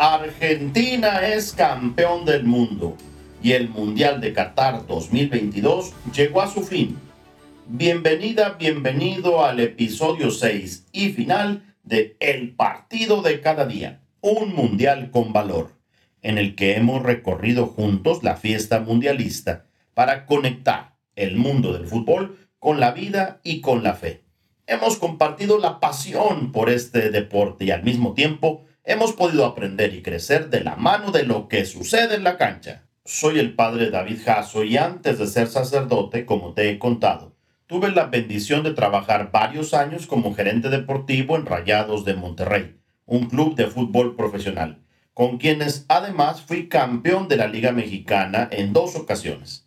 Argentina es campeón del mundo y el Mundial de Qatar 2022 llegó a su fin. Bienvenida, bienvenido al episodio 6 y final de El Partido de Cada Día, un Mundial con valor, en el que hemos recorrido juntos la fiesta mundialista para conectar el mundo del fútbol con la vida y con la fe. Hemos compartido la pasión por este deporte y al mismo tiempo hemos podido aprender y crecer de la mano de lo que sucede en la cancha. Soy el padre David Jasso y antes de ser sacerdote, como te he contado, tuve la bendición de trabajar varios años como gerente deportivo en Rayados de Monterrey, un club de fútbol profesional, con quienes además fui campeón de la Liga Mexicana en dos ocasiones.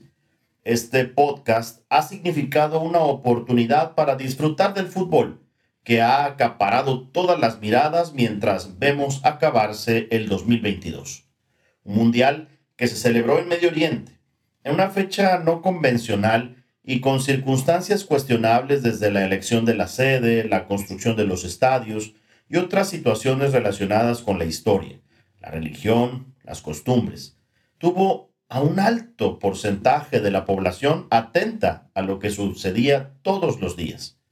Este podcast ha significado una oportunidad para disfrutar del fútbol que ha acaparado todas las miradas mientras vemos acabarse el 2022. Un mundial que se celebró en Medio Oriente, en una fecha no convencional y con circunstancias cuestionables desde la elección de la sede, la construcción de los estadios y otras situaciones relacionadas con la historia, la religión, las costumbres. Tuvo a un alto porcentaje de la población atenta a lo que sucedía todos los días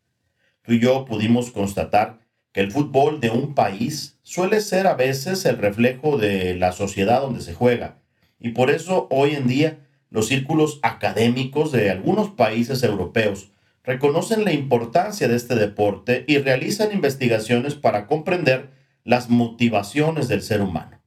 tú y yo pudimos constatar que el fútbol de un país suele ser a veces el reflejo de la sociedad donde se juega. Y por eso hoy en día los círculos académicos de algunos países europeos reconocen la importancia de este deporte y realizan investigaciones para comprender las motivaciones del ser humano.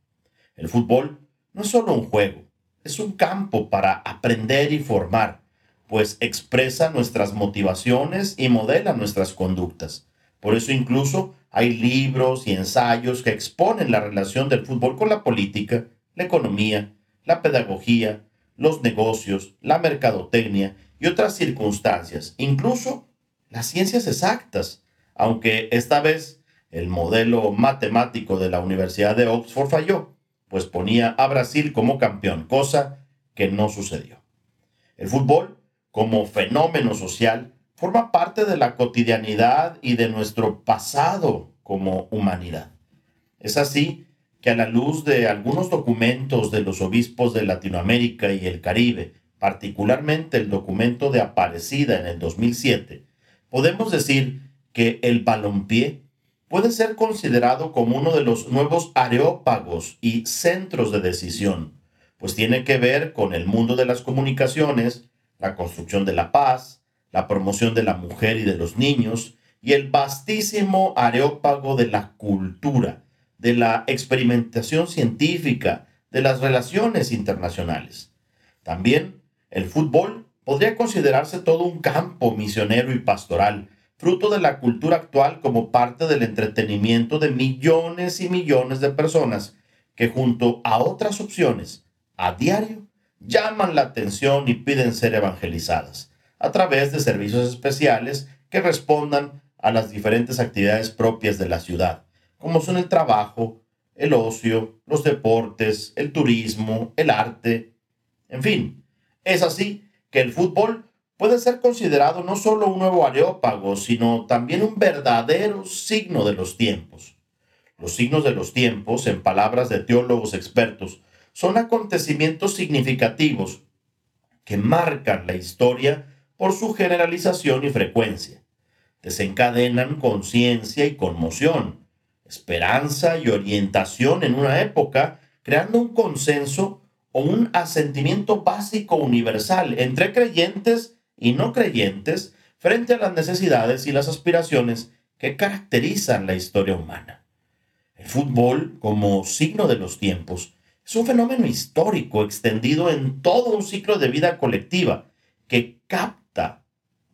El fútbol no es solo un juego, es un campo para aprender y formar pues expresa nuestras motivaciones y modela nuestras conductas. Por eso incluso hay libros y ensayos que exponen la relación del fútbol con la política, la economía, la pedagogía, los negocios, la mercadotecnia y otras circunstancias, incluso las ciencias exactas, aunque esta vez el modelo matemático de la Universidad de Oxford falló, pues ponía a Brasil como campeón, cosa que no sucedió. El fútbol como fenómeno social forma parte de la cotidianidad y de nuestro pasado como humanidad. Es así que a la luz de algunos documentos de los obispos de Latinoamérica y el Caribe, particularmente el documento de Aparecida en el 2007, podemos decir que el balompié puede ser considerado como uno de los nuevos areópagos y centros de decisión, pues tiene que ver con el mundo de las comunicaciones, la construcción de la paz, la promoción de la mujer y de los niños, y el vastísimo areópago de la cultura, de la experimentación científica, de las relaciones internacionales. También el fútbol podría considerarse todo un campo misionero y pastoral, fruto de la cultura actual como parte del entretenimiento de millones y millones de personas que junto a otras opciones, a diario, llaman la atención y piden ser evangelizadas a través de servicios especiales que respondan a las diferentes actividades propias de la ciudad, como son el trabajo, el ocio, los deportes, el turismo, el arte, en fin. Es así que el fútbol puede ser considerado no solo un nuevo areópago, sino también un verdadero signo de los tiempos. Los signos de los tiempos, en palabras de teólogos expertos, son acontecimientos significativos que marcan la historia por su generalización y frecuencia. Desencadenan conciencia y conmoción, esperanza y orientación en una época, creando un consenso o un asentimiento básico universal entre creyentes y no creyentes frente a las necesidades y las aspiraciones que caracterizan la historia humana. El fútbol, como signo de los tiempos, es un fenómeno histórico extendido en todo un ciclo de vida colectiva que capta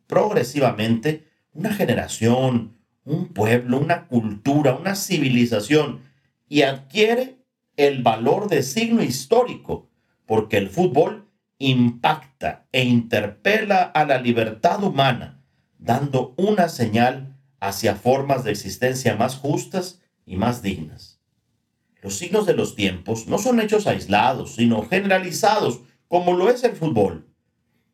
progresivamente una generación, un pueblo, una cultura, una civilización y adquiere el valor de signo histórico porque el fútbol impacta e interpela a la libertad humana, dando una señal hacia formas de existencia más justas y más dignas. Los signos de los tiempos no son hechos aislados, sino generalizados, como lo es el fútbol.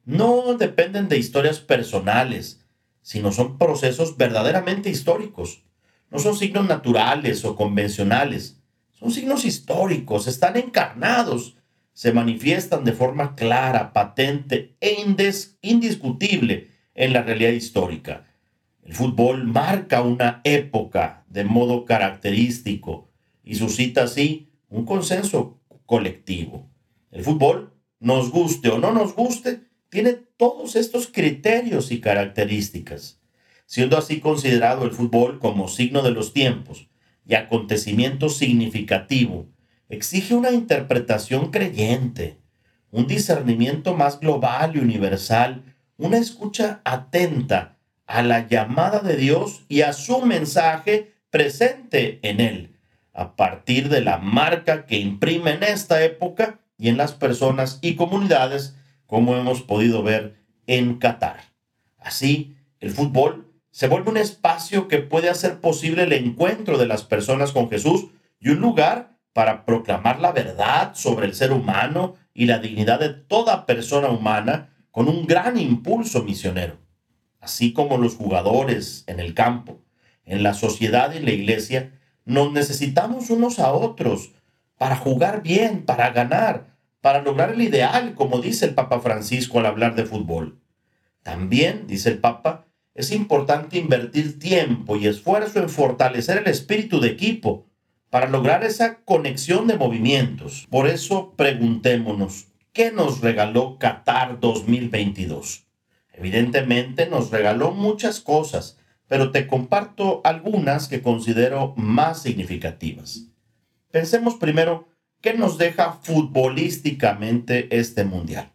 No dependen de historias personales, sino son procesos verdaderamente históricos. No son signos naturales o convencionales, Son signos históricos, están encarnados, se manifiestan de forma clara, patente e indiscutible en la realidad histórica. El fútbol marca una época de modo característico y suscita así un consenso colectivo. El fútbol, nos guste o no nos guste, tiene todos estos criterios y características, siendo así considerado el fútbol como signo de los tiempos y acontecimiento significativo, exige una interpretación creyente, un discernimiento más global y universal, una escucha atenta a la llamada de Dios y a su mensaje presente en él, a partir de la marca que imprime en esta época y en las personas y comunidades, como hemos podido ver en Qatar. Así, el fútbol se vuelve un espacio que puede hacer posible el encuentro de las personas con Jesús y un lugar para proclamar la verdad sobre el ser humano y la dignidad de toda persona humana con un gran impulso misionero. Así como los jugadores en el campo, en la sociedad y la iglesia, nos necesitamos unos a otros para jugar bien, para ganar, para lograr el ideal, como dice el Papa Francisco al hablar de fútbol. También, dice el Papa, es importante invertir tiempo y esfuerzo en fortalecer el espíritu de equipo para lograr esa conexión de movimientos. Por eso preguntémonos, ¿qué nos regaló Qatar 2022? Evidentemente nos regaló muchas cosas, pero te comparto algunas que considero más significativas. Pensemos primero, ¿qué nos deja futbolísticamente este mundial?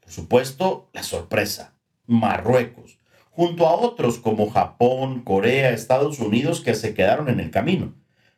Por supuesto, la sorpresa, Marruecos junto a otros como Japón, Corea, Estados Unidos que se quedaron en el camino.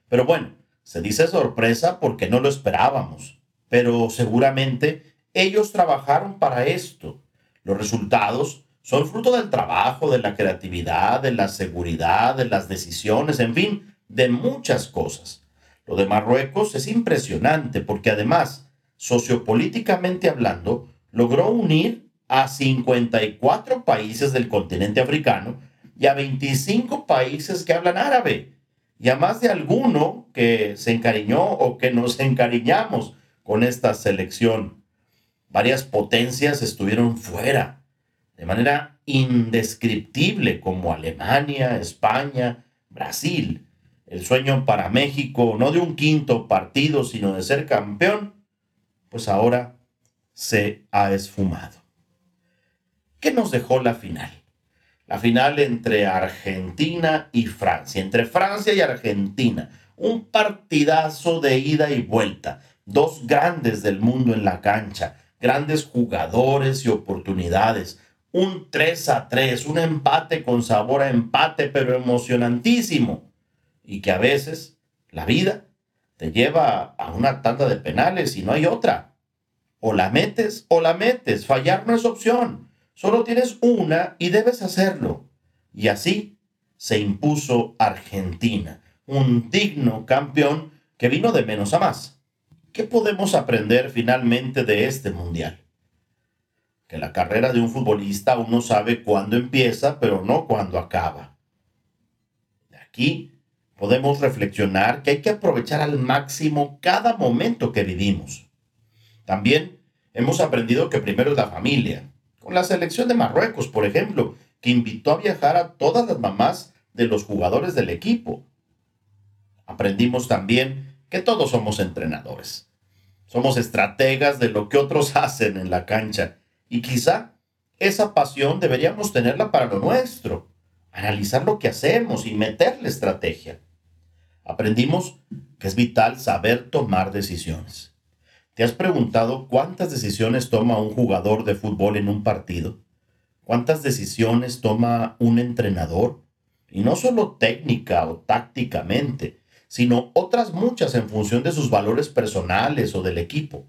Pero bueno, se dice sorpresa porque no lo esperábamos, pero seguramente ellos trabajaron para esto. Los resultados son fruto del trabajo, de la creatividad, de la seguridad, de las decisiones, en fin, de muchas cosas. Lo de Marruecos es impresionante porque además, sociopolíticamente hablando, logró unir a 54 países del continente africano y a 25 países que hablan árabe y a más de alguno que se encariñó o que nos encariñamos con esta selección. Varias potencias estuvieron fuera de manera indescriptible como Alemania, España, Brasil. El sueño para México, no de un quinto partido, sino de ser campeón, pues ahora se ha esfumado. ¿Qué nos dejó la final? La final entre Argentina y Francia, entre Francia y Argentina. Un partidazo de ida y vuelta. Dos grandes del mundo en la cancha, grandes jugadores y oportunidades. Un 3 a 3, un empate con sabor a empate, pero emocionantísimo. Y que a veces la vida te lleva a una tanda de penales y no hay otra. O la metes o la metes. Fallar no es opción. Solo tienes una y debes hacerlo. Y así se impuso Argentina, un digno campeón que vino de menos a más. ¿Qué podemos aprender finalmente de este mundial? Que la carrera de un futbolista uno sabe cuándo empieza, pero no cuándo acaba. Aquí podemos reflexionar que hay que aprovechar al máximo cada momento que vivimos. También hemos aprendido que primero es la familia, con la selección de Marruecos, por ejemplo, que invitó a viajar a todas las mamás de los jugadores del equipo. Aprendimos también que todos somos entrenadores. Somos estrategas de lo que otros hacen en la cancha y quizá esa pasión deberíamos tenerla para lo nuestro, analizar lo que hacemos y meterle estrategia. Aprendimos que es vital saber tomar decisiones. ¿Te has preguntado cuántas decisiones toma un jugador de fútbol en un partido? ¿Cuántas decisiones toma un entrenador? Y no solo técnica o tácticamente, sino otras muchas en función de sus valores personales o del equipo.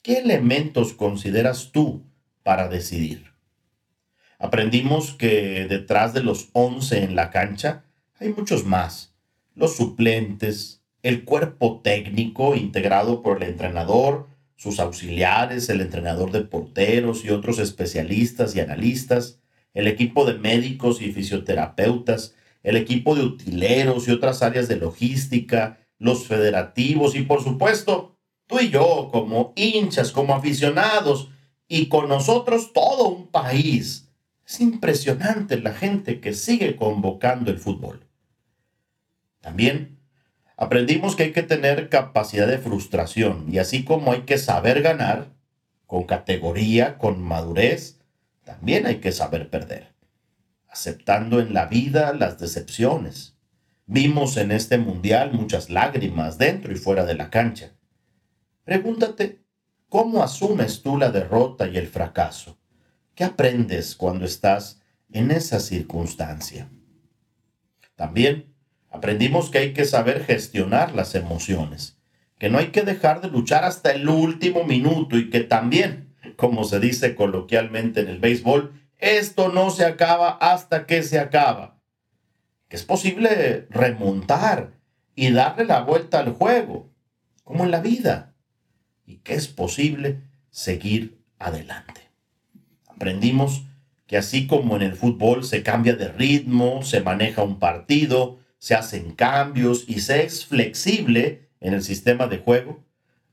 ¿Qué elementos consideras tú para decidir? Aprendimos que detrás de los 11 en la cancha hay muchos más. Los suplentes, el cuerpo técnico integrado por el entrenador, sus auxiliares, el entrenador de porteros y otros especialistas y analistas, el equipo de médicos y fisioterapeutas, el equipo de utileros y otras áreas de logística, los federativos y por supuesto tú y yo como hinchas, como aficionados y con nosotros todo un país. Es impresionante la gente que sigue convocando el fútbol. También aprendimos que hay que tener capacidad de frustración y así como hay que saber ganar, con categoría, con madurez, también hay que saber perder, aceptando en la vida las decepciones. Vimos en este mundial muchas lágrimas dentro y fuera de la cancha. Pregúntate, ¿cómo asumes tú la derrota y el fracaso? ¿Qué aprendes cuando estás en esa circunstancia? También aprendimos que hay que saber gestionar las emociones que no hay que dejar de luchar hasta el último minuto y que también, como se dice coloquialmente en el béisbol, esto no se acaba hasta que se acaba. Que es posible remontar y darle la vuelta al juego, como en la vida, y que es posible seguir adelante. Aprendimos que así como en el fútbol se cambia de ritmo, se maneja un partido, se hacen cambios y se es flexible, en el sistema de juego.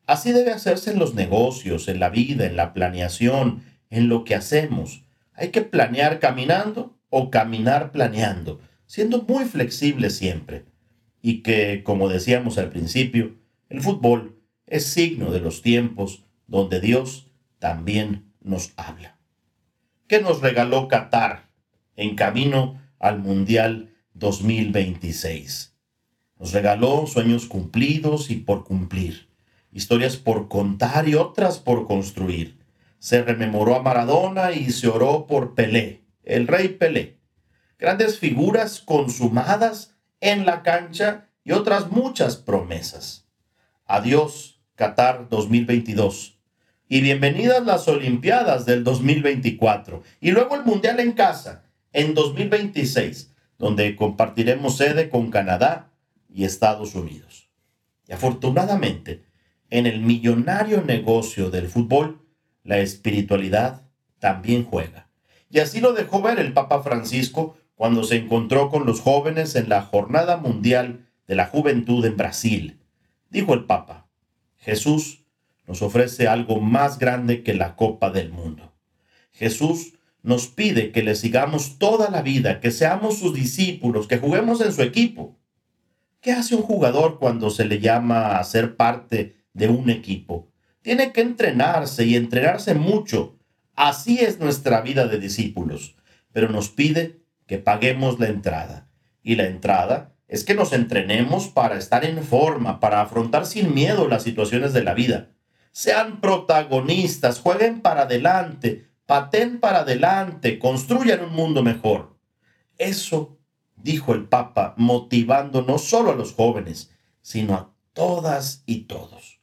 Así debe hacerse en los negocios, en la vida, en la planeación, en lo que hacemos. Hay que planear caminando o caminar planeando, siendo muy flexible siempre. Y que, como decíamos al principio, el fútbol es signo de los tiempos donde Dios también nos habla. ¿Qué nos regaló Qatar en camino al Mundial 2026? Nos regaló sueños cumplidos y por cumplir, historias por contar y otras por construir. Se rememoró a Maradona y se oró por Pelé, el rey Pelé. Grandes figuras consumadas en la cancha y otras muchas promesas. Adiós, Qatar 2022. Y bienvenidas las Olimpiadas del 2024. Y luego el Mundial en casa, en 2026, donde compartiremos sede con Canadá, y Estados Unidos. Y afortunadamente, en el millonario negocio del fútbol, la espiritualidad también juega. Y así lo dejó ver el Papa Francisco cuando se encontró con los jóvenes en la Jornada Mundial de la Juventud en Brasil. Dijo el Papa, Jesús nos ofrece algo más grande que la Copa del Mundo. Jesús nos pide que le sigamos toda la vida, que seamos sus discípulos, que juguemos en su equipo. ¿Qué hace un jugador cuando se le llama a ser parte de un equipo? Tiene que entrenarse y entrenarse mucho. Así es nuestra vida de discípulos. Pero nos pide que paguemos la entrada. Y la entrada es que nos entrenemos para estar en forma, para afrontar sin miedo las situaciones de la vida. Sean protagonistas, jueguen para adelante, paten para adelante, construyan un mundo mejor. Eso dijo el Papa, motivando no solo a los jóvenes, sino a todas y todos.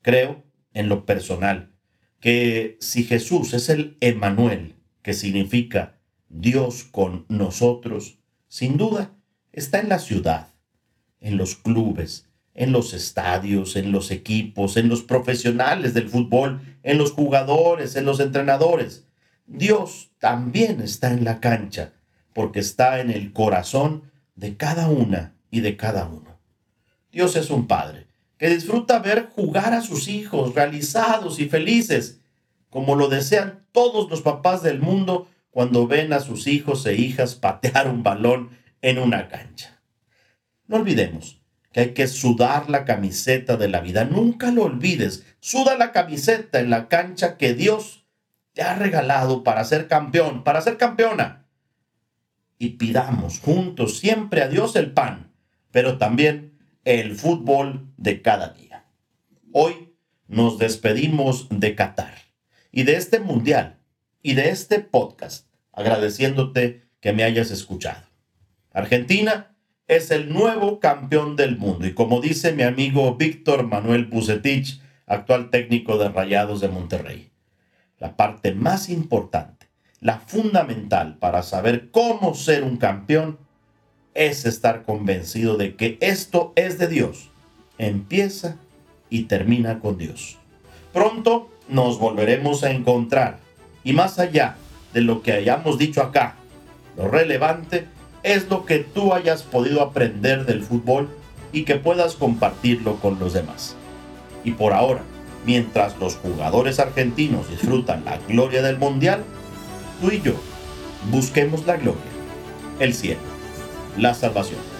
Creo, en lo personal, que si Jesús es el Emanuel, que significa Dios con nosotros, sin duda está en la ciudad, en los clubes, en los estadios, en los equipos, en los profesionales del fútbol, en los jugadores, en los entrenadores. Dios también está en la cancha porque está en el corazón de cada una y de cada uno. Dios es un Padre que disfruta ver jugar a sus hijos realizados y felices, como lo desean todos los papás del mundo cuando ven a sus hijos e hijas patear un balón en una cancha. No olvidemos que hay que sudar la camiseta de la vida. Nunca lo olvides. Suda la camiseta en la cancha que Dios te ha regalado para ser campeón, para ser campeona y pidamos juntos siempre a Dios el pan, pero también el fútbol de cada día. Hoy nos despedimos de Qatar y de este mundial y de este podcast, agradeciéndote que me hayas escuchado. Argentina es el nuevo campeón del mundo y como dice mi amigo Víctor Manuel Bucetich, actual técnico de Rayados de Monterrey, la parte más importante la fundamental para saber cómo ser un campeón es estar convencido de que esto es de Dios. Empieza y termina con Dios. Pronto nos volveremos a encontrar y más allá de lo que hayamos dicho acá, lo relevante es lo que tú hayas podido aprender del fútbol y que puedas compartirlo con los demás. Y por ahora, mientras los jugadores argentinos disfrutan la gloria del Mundial, tú y yo busquemos la gloria, el cielo, la salvación.